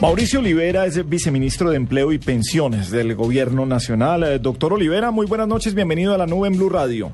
Mauricio Olivera es viceministro de Empleo y Pensiones del Gobierno Nacional. Eh, doctor Olivera, muy buenas noches. Bienvenido a la nube en Blue Radio.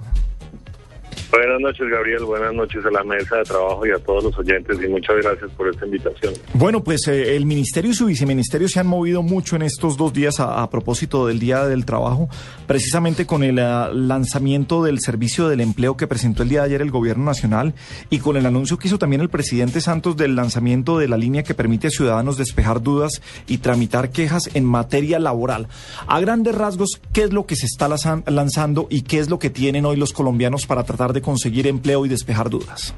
Buenas noches, Gabriel. Buenas noches a la mesa de trabajo y a todos los oyentes y muchas gracias por esta invitación. Bueno, pues eh, el ministerio y su viceministerio se han movido mucho en estos dos días a, propósito del Día del Trabajo, precisamente con el ah, lanzamiento del servicio del empleo que presentó el día de ayer el Gobierno Nacional y con el anuncio que hizo también el presidente Santos del lanzamiento de la línea que permite a ciudadanos despejar dudas y tramitar quejas en materia laboral. A grandes rasgos, ¿qué es lo que se está lanzan- lanzando y qué es lo que tienen hoy los colombianos para tratar de conseguir empleo y despejar dudas?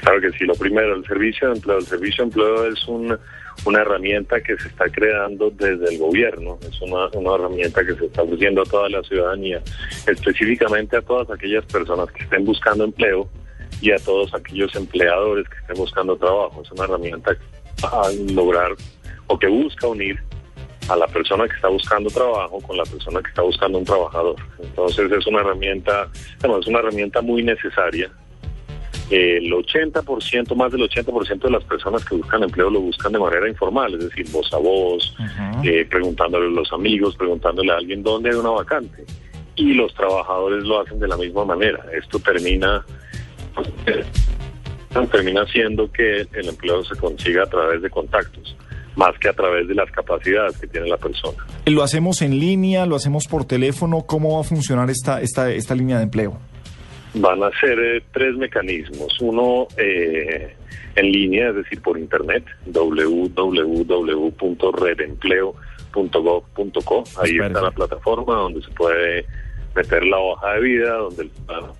Claro que sí. Lo primero, el servicio de empleo. El servicio de empleo es un- una herramienta que se está creando desde el gobierno. Es una, una herramienta que se está ofreciendo a toda la ciudadanía, específicamente a todas aquellas personas que estén buscando empleo y a todos aquellos empleadores que estén buscando trabajo. Es una herramienta a lograr o que busca unir a la persona que está buscando trabajo con la persona que está buscando un trabajador. Entonces es una herramienta, bueno, es una herramienta muy necesaria. El 80%, más del 80% de las personas que buscan empleo lo buscan de manera informal, es decir, voz a voz, eh, preguntándole a los amigos, preguntándole a alguien dónde hay una vacante. Y los trabajadores lo hacen de la misma manera. Esto termina, termina haciendo que el empleo se consiga a través de contactos, más que a través de las capacidades que tiene la persona. ¿Lo hacemos en línea? ¿Lo hacemos por teléfono? ¿Cómo va a funcionar esta, esta, esta línea de empleo? Van a ser eh, tres mecanismos. Uno eh, en línea, es decir, por internet, www.redempleo.gov.co. Ahí está la plataforma donde se puede meter la hoja de vida, donde el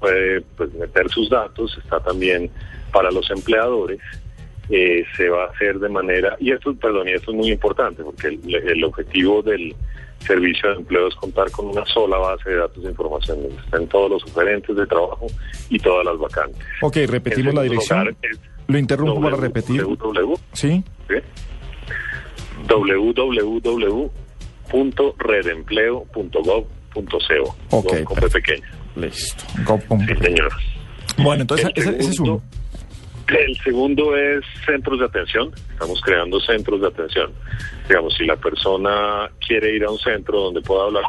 puede pues, meter sus datos. Está también para los empleadores. Eh, se va a hacer de manera, y esto, perdón, y esto es muy importante, porque el, el objetivo del servicio de empleo es contar con una sola base de datos de información, donde estén todos los oferentes de trabajo y todas las vacantes. Ok, repetimos la dirección. Lo interrumpo para repetir. www, ¿Sí? ¿sí? www.redempleo.gov.co. Ok, con, P pequeña. Listo. Go- Sí, señor. Bueno, entonces ese, ese es uno. El segundo es centros de atención. Estamos creando centros de atención. Digamos, si la persona quiere ir a un centro donde pueda hablar,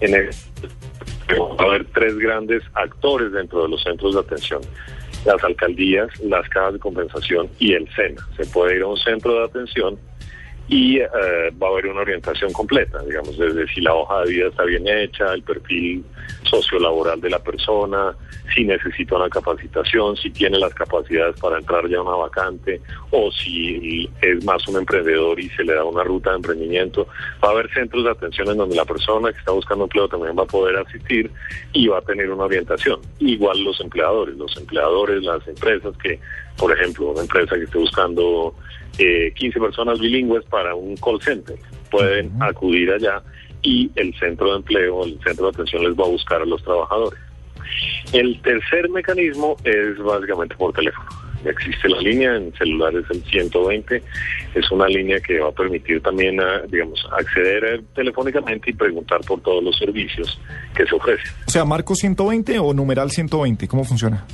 en el, va a haber tres grandes actores dentro de los centros de atención. Las alcaldías, las cajas de compensación y el SENA. Se puede ir a un centro de atención y eh, va a haber una orientación completa, digamos, desde si la hoja de vida está bien hecha, el perfil sociolaboral de la persona, si necesita una capacitación, si tiene las capacidades para entrar ya a una vacante o si es más un emprendedor y se le da una ruta de emprendimiento. Va a haber centros de atención en donde la persona que está buscando empleo también va a poder asistir y va a tener una orientación. Igual los empleadores, los empleadores, las empresas que, por ejemplo, una empresa que esté buscando eh, 15 personas bilingües para un call center. Pueden acudir allá y el centro de empleo, el centro de atención les va a buscar a los trabajadores. El tercer mecanismo es básicamente por teléfono. Existe la línea, en celulares el 120, es una línea que va a permitir también, a, digamos, acceder telefónicamente y preguntar por todos los servicios que se ofrecen. O sea, marco 120 o numeral 120, ¿cómo funciona?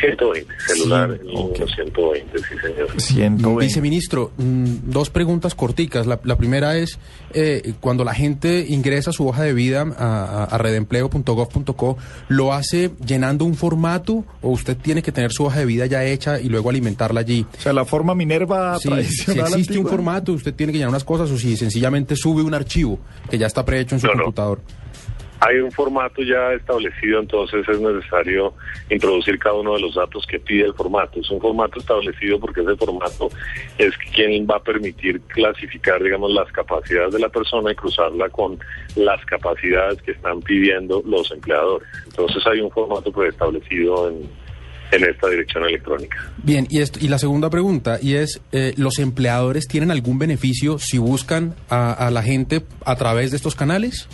120, celular, Sí, el ok. número 120, sí señor. 120. Viceministro, mm, dos preguntas corticas. La, la primera es, eh, cuando la gente ingresa su hoja de vida a, a- redempleo.gov.co, ¿lo hace llenando un formato o usted tiene que tener su hoja de vida ya hecha y luego alimentarla allí? O sea, la forma minerva Si, si existe un formato, usted tiene que llenar unas cosas o si sencillamente sube un archivo que ya está prehecho en su No, no. Hay un formato ya establecido, entonces es necesario introducir cada uno de los datos que pide el formato. Es un formato establecido porque ese formato es quien va a permitir clasificar, digamos, las capacidades de la persona y cruzarla con las capacidades que están pidiendo los empleadores. Entonces hay un formato preestablecido en, en esta dirección electrónica. Bien, y, esto, y la segunda pregunta, y es, eh, ¿los empleadores tienen algún beneficio si buscan a, a la gente a través de estos canales?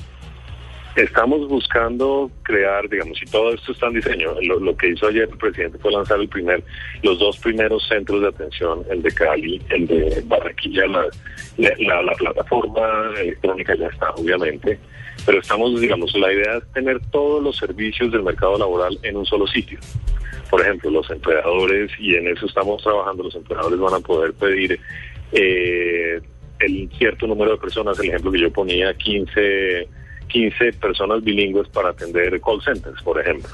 Estamos buscando crear, digamos, y todo esto está en diseño. Lo, que hizo ayer el presidente fue lanzar el primer, los dos primeros centros de atención, el de Cali, el de Barranquilla, la, la, la plataforma electrónica ya está, obviamente, pero estamos, digamos, la idea es tener todos los servicios del mercado laboral en un solo sitio. Por ejemplo, los empleadores, y en eso estamos trabajando, los empleadores van a poder pedir eh, el cierto número de personas, el ejemplo que yo ponía, 15 15 personas bilingües para atender call centers, por ejemplo.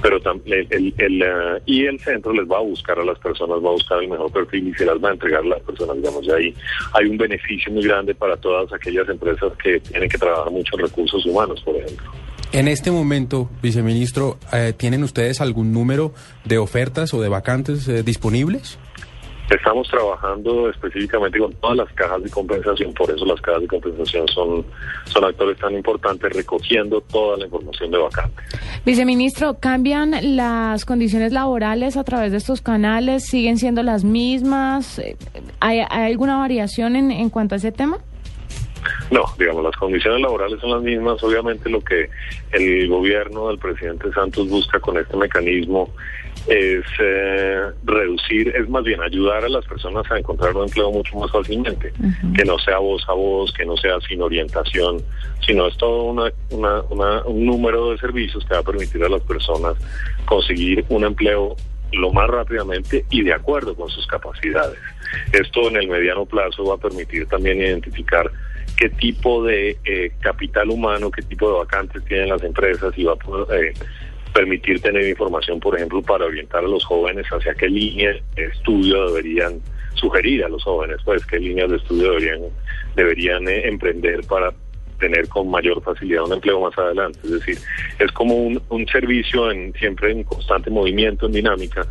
Pero el, el, el uh, y el centro les va a buscar a las personas, va a buscar el mejor perfil y se las va a entregar a las personas. Digamos, ya ahí hay un beneficio muy grande para todas aquellas empresas que tienen que trabajar mucho en recursos humanos, por ejemplo. En este momento, viceministro, eh, ¿tienen ustedes algún número de ofertas o de vacantes eh, disponibles? Estamos trabajando específicamente con todas las cajas de compensación, por eso las cajas de compensación son, son actores tan importantes, recogiendo toda la información de vacantes. Viceministro, ¿cambian las condiciones laborales a través de estos canales? ¿Siguen siendo las mismas? ¿Hay, hay alguna variación en, en cuanto a ese tema? No, digamos, las condiciones laborales son las mismas. Obviamente lo que el gobierno del presidente Santos busca con este mecanismo es eh, reducir, es más bien ayudar a las personas a encontrar un empleo mucho más fácilmente, uh -huh. que no sea voz a voz, que no sea sin orientación, sino es todo una, una, una, un número de servicios que va a permitir a las personas conseguir un empleo lo más rápidamente y de acuerdo con sus capacidades. Esto en el mediano plazo va a permitir también identificar qué tipo de eh, capital humano, qué tipo de vacantes tienen las empresas y va a poder, eh, permitir tener información, por ejemplo, para orientar a los jóvenes hacia qué líneas de estudio deberían sugerir a los jóvenes, pues qué líneas de estudio deberían, deberían eh, emprender para tener con mayor facilidad un empleo más adelante. Es decir, es como un, un servicio en, siempre en constante movimiento, en dinámica,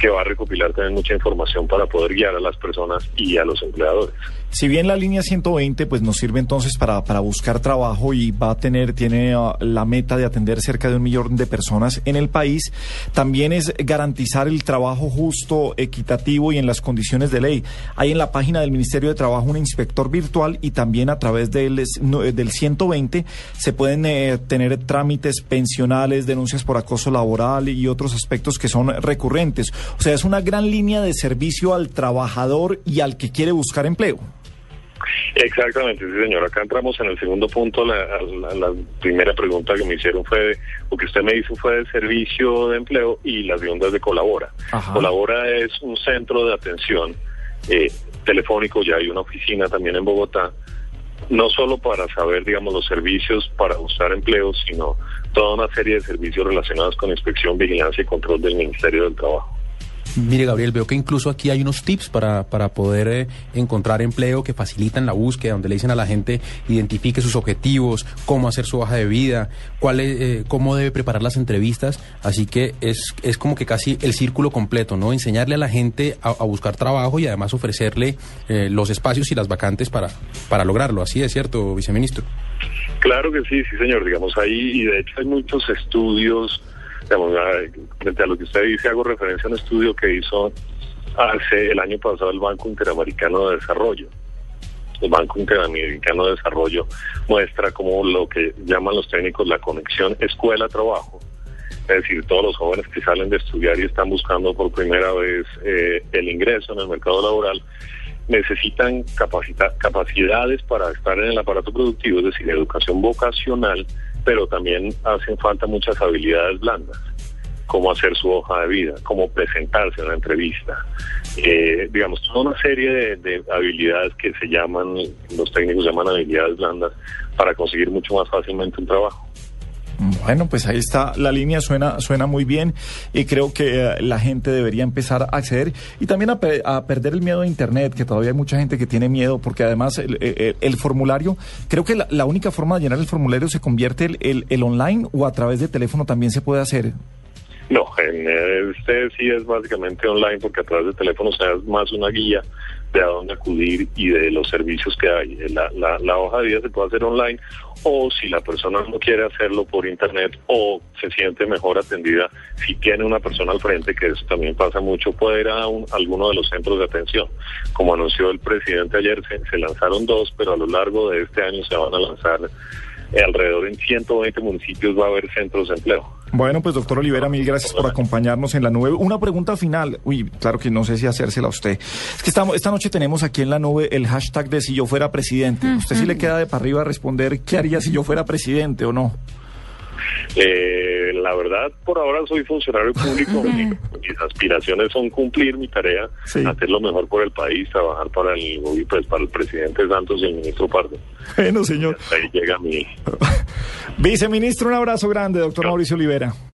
que va a recopilar también mucha información para poder guiar a las personas y a los empleadores. Si bien la línea 120 pues nos sirve entonces para, para buscar trabajo y va a tener, tiene uh, la meta de atender cerca de un millón de personas en el país, también es garantizar el trabajo justo, equitativo y en las condiciones de ley. Hay en la página del Ministerio de Trabajo un inspector virtual y también a través del, del 120 se pueden eh, tener trámites pensionales, denuncias por acoso laboral y otros aspectos que son recurrentes. O sea, es una gran línea de servicio al trabajador y al que quiere buscar empleo. Exactamente, sí, señor. Acá entramos en el segundo punto. La, la, la, primera pregunta que me hicieron fue, o que usted me hizo fue de servicio de empleo y la segunda es de Colabora. Ajá. Colabora es un centro de atención eh, telefónico, ya hay una oficina también en Bogotá, no solo para saber, digamos, los servicios para buscar empleo, sino toda una serie de servicios relacionados con inspección, vigilancia y control del Ministerio del Trabajo. Mire, Gabriel, veo que incluso aquí hay unos tips para, para poder eh, encontrar empleo que facilitan la búsqueda, donde le dicen a la gente identifique sus objetivos, cómo hacer su hoja de vida, cuál es, eh, cómo debe preparar las entrevistas. Así que es, es como que casi el círculo completo, ¿no? Enseñarle a la gente a, a buscar trabajo y además ofrecerle eh, los espacios y las vacantes para, para lograrlo. Así es cierto, viceministro. Claro que sí, sí, señor. Digamos, ahí, y de hecho hay muchos estudios digamos, frente a lo que usted dice, hago referencia a un estudio que hizo hace el año pasado el Banco Interamericano de Desarrollo. El Banco Interamericano de Desarrollo muestra como lo que llaman los técnicos la conexión escuela-trabajo. Es decir, todos los jóvenes que salen de estudiar y están buscando por primera vez eh, el ingreso en el mercado laboral necesitan capacita capacidades para estar en el aparato productivo, es decir, educación vocacional, pero también hacen falta muchas habilidades blandas, cómo hacer su hoja de vida, cómo presentarse en una entrevista, eh, digamos, toda una serie de, habilidades que se llaman, los técnicos llaman habilidades blandas, para conseguir mucho más fácilmente un trabajo. Bueno, pues ahí está, la línea suena, suena muy bien y creo que eh, la gente debería empezar a acceder y también a, a, perder el miedo a Internet, que todavía hay mucha gente que tiene miedo porque además el, el, formulario, creo que la, única forma de llenar el formulario se convierte el, el, online o a través de teléfono también se puede hacer. No, en este sí es básicamente online porque a través de teléfono se da más una guía de a dónde acudir y de los servicios que hay. La, la, hoja de vida se puede hacer online o si la persona no quiere hacerlo por internet o se siente mejor atendida, si tiene una persona al frente, que eso también pasa mucho, puede ir a, un, alguno de los centros de atención. Como anunció el presidente ayer, se, lanzaron dos, pero a lo largo de este año se van a lanzar alrededor en 120 municipios va a haber centros de empleo. Bueno, pues doctor Olivera, mil gracias por acompañarnos en la nube. Una pregunta final. Uy, claro que no sé si hacérsela a usted. Es que estamos, esta noche tenemos aquí en la nube el hashtag de si yo fuera presidente. ¿Usted sí le queda de para arriba responder qué haría si yo fuera presidente o no? Eh, la verdad, por ahora soy funcionario público. Mis aspiraciones son cumplir mi tarea, Sí. hacer lo mejor por el país, trabajar para el, pues, para el presidente Santos y el ministro Pardo. Bueno, señor. Ahí llega mi, Viceministro, un abrazo grande, doctor Mauricio Olivera.